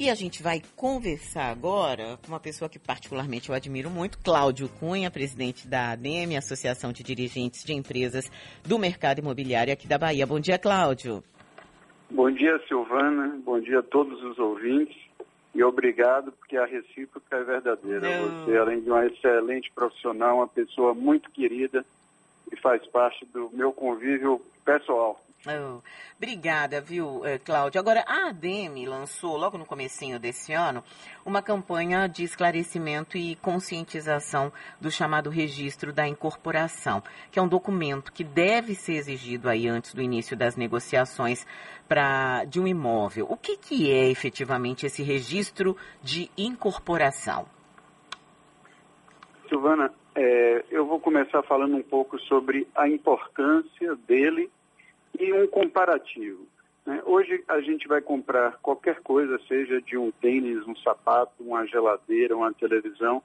E a gente vai conversar agora com uma pessoa que particularmente eu admiro muito, Cláudio Cunha, presidente da ADEME, Associação de Dirigentes de Empresas do Mercado Imobiliário aqui da Bahia. Bom dia, Cláudio. Bom dia, Silvana. Bom dia a todos os ouvintes. E obrigado, porque a recíproca é verdadeira. Não. Você, além de uma excelente profissional, uma pessoa muito querida e faz parte do meu convívio pessoal. Oh, obrigada, viu, eh, Cláudio. Agora, a ADEME lançou, logo no comecinho desse ano, uma campanha de esclarecimento e conscientização do chamado Registro da Incorporação, que é um documento que deve ser exigido aí antes do início das negociações pra, de um imóvel. O que, que é efetivamente esse registro de incorporação? Silvana, é, eu vou começar falando um pouco sobre a importância dele e um comparativo. Né? Hoje a gente vai comprar qualquer coisa, seja de um tênis, um sapato, uma geladeira, uma televisão,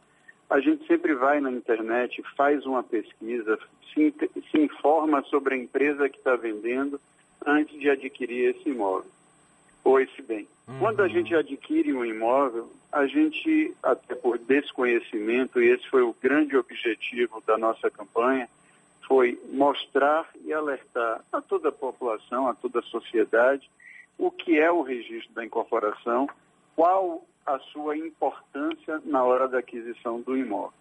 a gente sempre vai na internet, faz uma pesquisa, se, se informa sobre a empresa que está vendendo antes de adquirir esse imóvel ou esse bem. Uhum. Quando a gente adquire um imóvel, a gente, até por desconhecimento, e esse foi o grande objetivo da nossa campanha, foi mostrar e alertar a toda a população, a toda a sociedade, o que é o registro da incorporação, qual a sua importância na hora da aquisição do imóvel.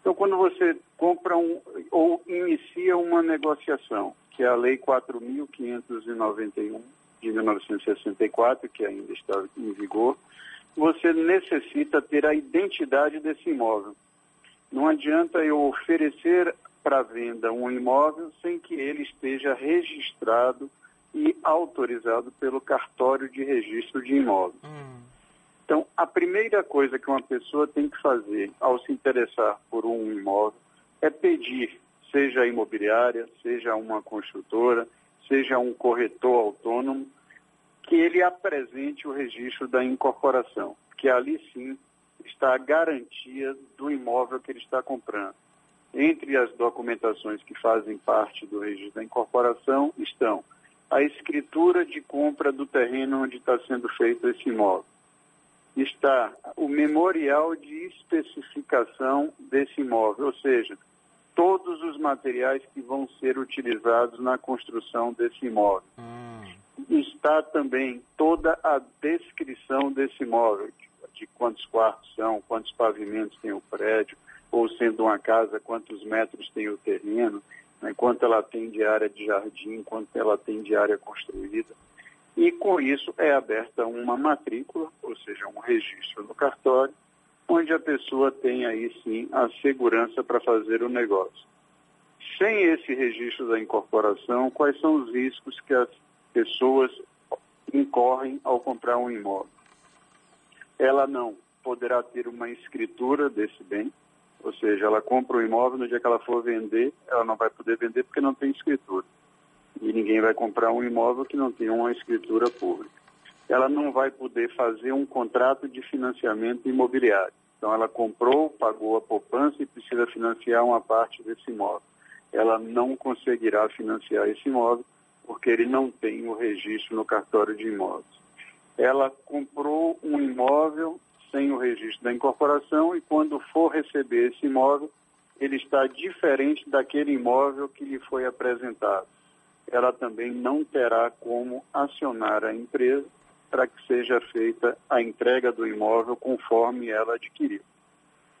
Então, quando você compra um, ou inicia uma negociação, que é a Lei 4.591 de 1964, que ainda está em vigor, você necessita ter a identidade desse imóvel. Não adianta eu oferecer para venda um imóvel sem que ele esteja registrado e autorizado pelo cartório de registro de imóveis. Hum. Então, a primeira coisa que uma pessoa tem que fazer ao se interessar por um imóvel é pedir, seja a imobiliária, seja uma construtora, seja um corretor autônomo, que ele apresente o registro da incorporação, que ali sim está a garantia do imóvel que ele está comprando. Entre as documentações que fazem parte do registro da incorporação estão a escritura de compra do terreno onde está sendo feito esse imóvel. Está o memorial de especificação desse imóvel, ou seja, todos os materiais que vão ser utilizados na construção desse imóvel. Hum. Está também toda a descrição desse imóvel, de, de quantos quartos são, quantos pavimentos tem o prédio, ou sendo uma casa, quantos metros tem o terreno, né, quanto ela tem de área de jardim, quanto ela tem de área construída. E com isso é aberta uma matrícula, ou seja, um registro no cartório, onde a pessoa tem aí sim a segurança para fazer o negócio. Sem esse registro da incorporação, quais são os riscos que as pessoas incorrem ao comprar um imóvel? Ela não poderá ter uma escritura desse bem, ou seja, ela compra o imóvel, no dia que ela for vender, ela não vai poder vender porque não tem escritura. E ninguém vai comprar um imóvel que não tem uma escritura pública. Ela não vai poder fazer um contrato de financiamento imobiliário. Então, ela comprou, pagou a poupança e precisa financiar uma parte desse imóvel. Ela não conseguirá financiar esse imóvel porque ele não tem o registro no cartório de imóveis. Ela comprou um imóvel sem o registro da incorporação e quando for receber esse imóvel, ele está diferente daquele imóvel que lhe foi apresentado. Ela também não terá como acionar a empresa para que seja feita a entrega do imóvel conforme ela adquiriu.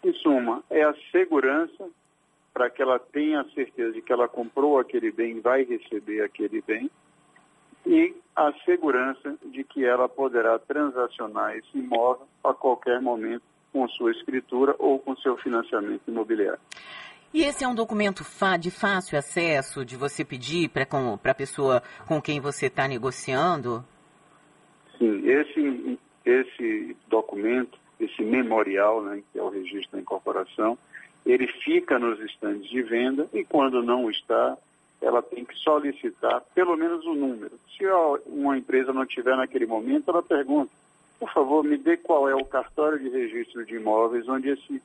Em suma, é a segurança para que ela tenha a certeza de que ela comprou aquele bem e vai receber aquele bem e a segurança de que ela poderá transacionar esse imóvel a qualquer momento com sua escritura ou com seu financiamento imobiliário. E esse é um documento de fácil acesso, de você pedir para a pessoa com quem você está negociando? Sim, esse, esse documento, esse memorial, né, que é o registro da incorporação, ele fica nos estandes de venda e quando não está, ela tem que solicitar pelo menos o um número. Se uma empresa não tiver naquele momento, ela pergunta, por favor, me dê qual é o cartório de registro de imóveis onde esse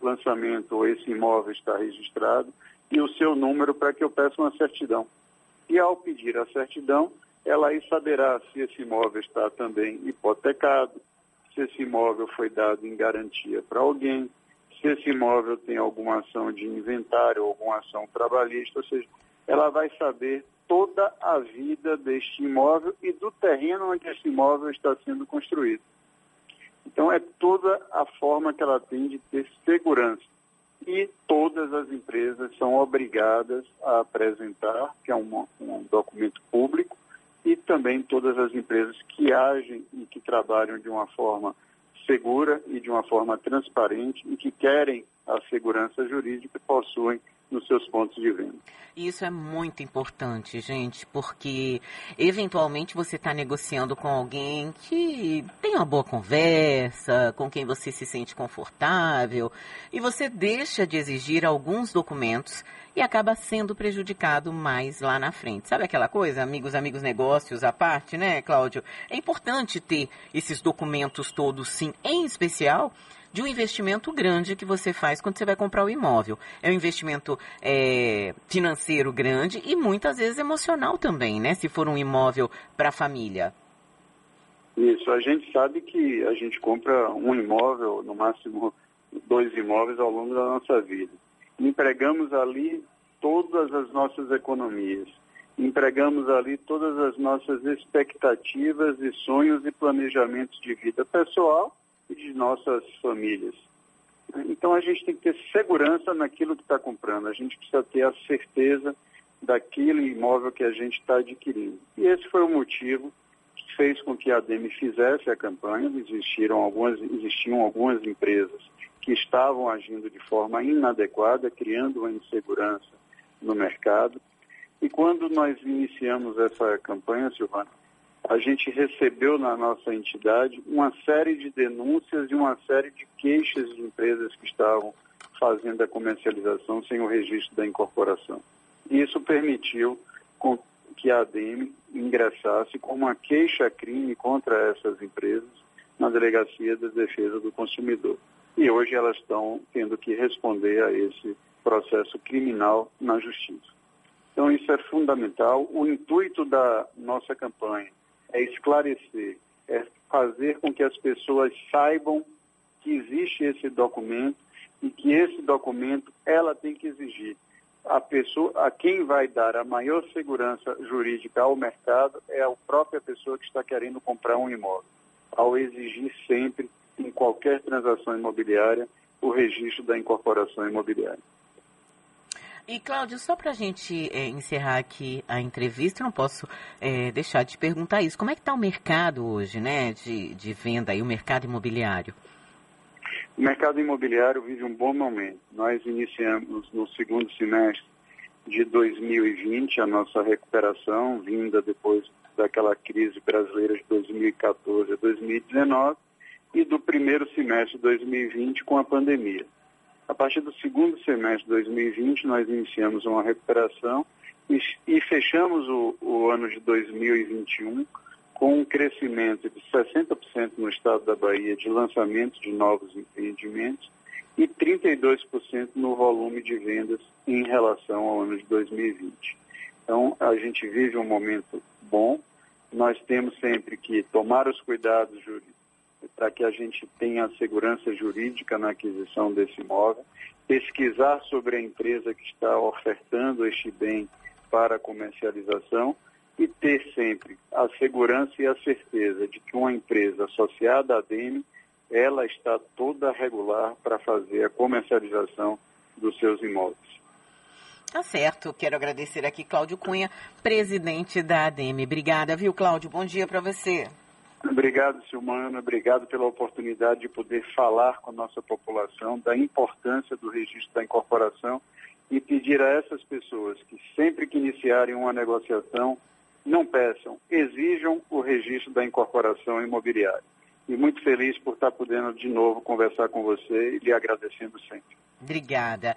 lançamento ou esse imóvel está registrado e o seu número para que eu peça uma certidão. E ao pedir a certidão, ela aí saberá se esse imóvel está também hipotecado, se esse imóvel foi dado em garantia para alguém, se esse imóvel tem alguma ação de inventário, alguma ação trabalhista, ou seja, ela vai saber toda a vida deste imóvel e do terreno onde esse imóvel está sendo construído. Então, é toda a forma que ela tem de ter segurança. E todas as empresas são obrigadas a apresentar, que é um, um documento público, e também todas as empresas que agem e que trabalham de uma forma segura e de uma forma transparente e que querem a segurança jurídica possuem nos seus pontos de venda. Isso é muito importante, gente, porque eventualmente você está negociando com alguém que tem uma boa conversa, com quem você se sente confortável, e você deixa de exigir alguns documentos e acaba sendo prejudicado mais lá na frente. Sabe aquela coisa, amigos, amigos, negócios à parte, né, Cláudio? É importante ter esses documentos todos, sim, em especial de um investimento grande que você faz quando você vai comprar o imóvel. É um investimento é, financeiro grande e muitas vezes emocional também, né? Se for um imóvel para a família. Isso, a gente sabe que a gente compra um imóvel, no máximo dois imóveis ao longo da nossa vida. Empregamos ali todas as nossas economias. Empregamos ali todas as nossas expectativas e sonhos e planejamentos de vida pessoal e de nossas famílias. Então a gente tem que ter segurança naquilo que está comprando, a gente precisa ter a certeza daquele imóvel que a gente está adquirindo. E esse foi o motivo que fez com que a ADEME fizesse a campanha. Existiram algumas, existiam algumas empresas que estavam agindo de forma inadequada, criando uma insegurança no mercado. E quando nós iniciamos essa campanha, Silvana, a gente recebeu na nossa entidade uma série de denúncias e uma série de queixas de empresas que estavam fazendo a comercialização sem o registro da incorporação. Isso permitiu que a ADM ingressasse com uma queixa-crime contra essas empresas na Delegacia da Defesa do Consumidor. E hoje elas estão tendo que responder a esse processo criminal na Justiça. Então, isso é fundamental. O intuito da nossa campanha é esclarecer, é fazer com que as pessoas saibam que existe esse documento e que esse documento ela tem que exigir. A pessoa, a quem vai dar a maior segurança jurídica ao mercado é a própria pessoa que está querendo comprar um imóvel, ao exigir sempre, em qualquer transação imobiliária, o registro da incorporação imobiliária. E, Cláudio, só para a gente é, encerrar aqui a entrevista, não posso é, deixar de perguntar isso. Como é que está o mercado hoje, né, de, de venda e o mercado imobiliário? O mercado imobiliário vive um bom momento. Nós iniciamos no segundo semestre de 2020 a nossa recuperação, vinda depois daquela crise brasileira de 2014 a 2019 e do primeiro semestre de 2020 com a pandemia. A partir do segundo semestre de 2020, nós iniciamos uma recuperação e, fechamos o, o ano de 2021 com um crescimento de 60% no estado da Bahia de lançamento de novos empreendimentos e 32% no volume de vendas em relação ao ano de 2020. Então, a gente vive um momento bom, nós temos sempre que tomar os cuidados jurídicos para que a gente tenha segurança jurídica na aquisição desse imóvel, pesquisar sobre a empresa que está ofertando este bem para comercialização e ter sempre a segurança e a certeza de que uma empresa associada à DEME, ela está toda regular para fazer a comercialização dos seus imóveis. Tá certo. Quero agradecer aqui Cláudio Cunha, presidente da ADM. Obrigada, viu, Cláudio? Bom dia para você. Obrigado, Silmana. Obrigado pela oportunidade de poder falar com a nossa população da importância do registro da incorporação e pedir a essas pessoas que sempre que iniciarem uma negociação, não peçam, exijam o registro da incorporação imobiliária. E muito feliz por estar podendo de novo conversar com você e lhe agradecendo sempre. Obrigada.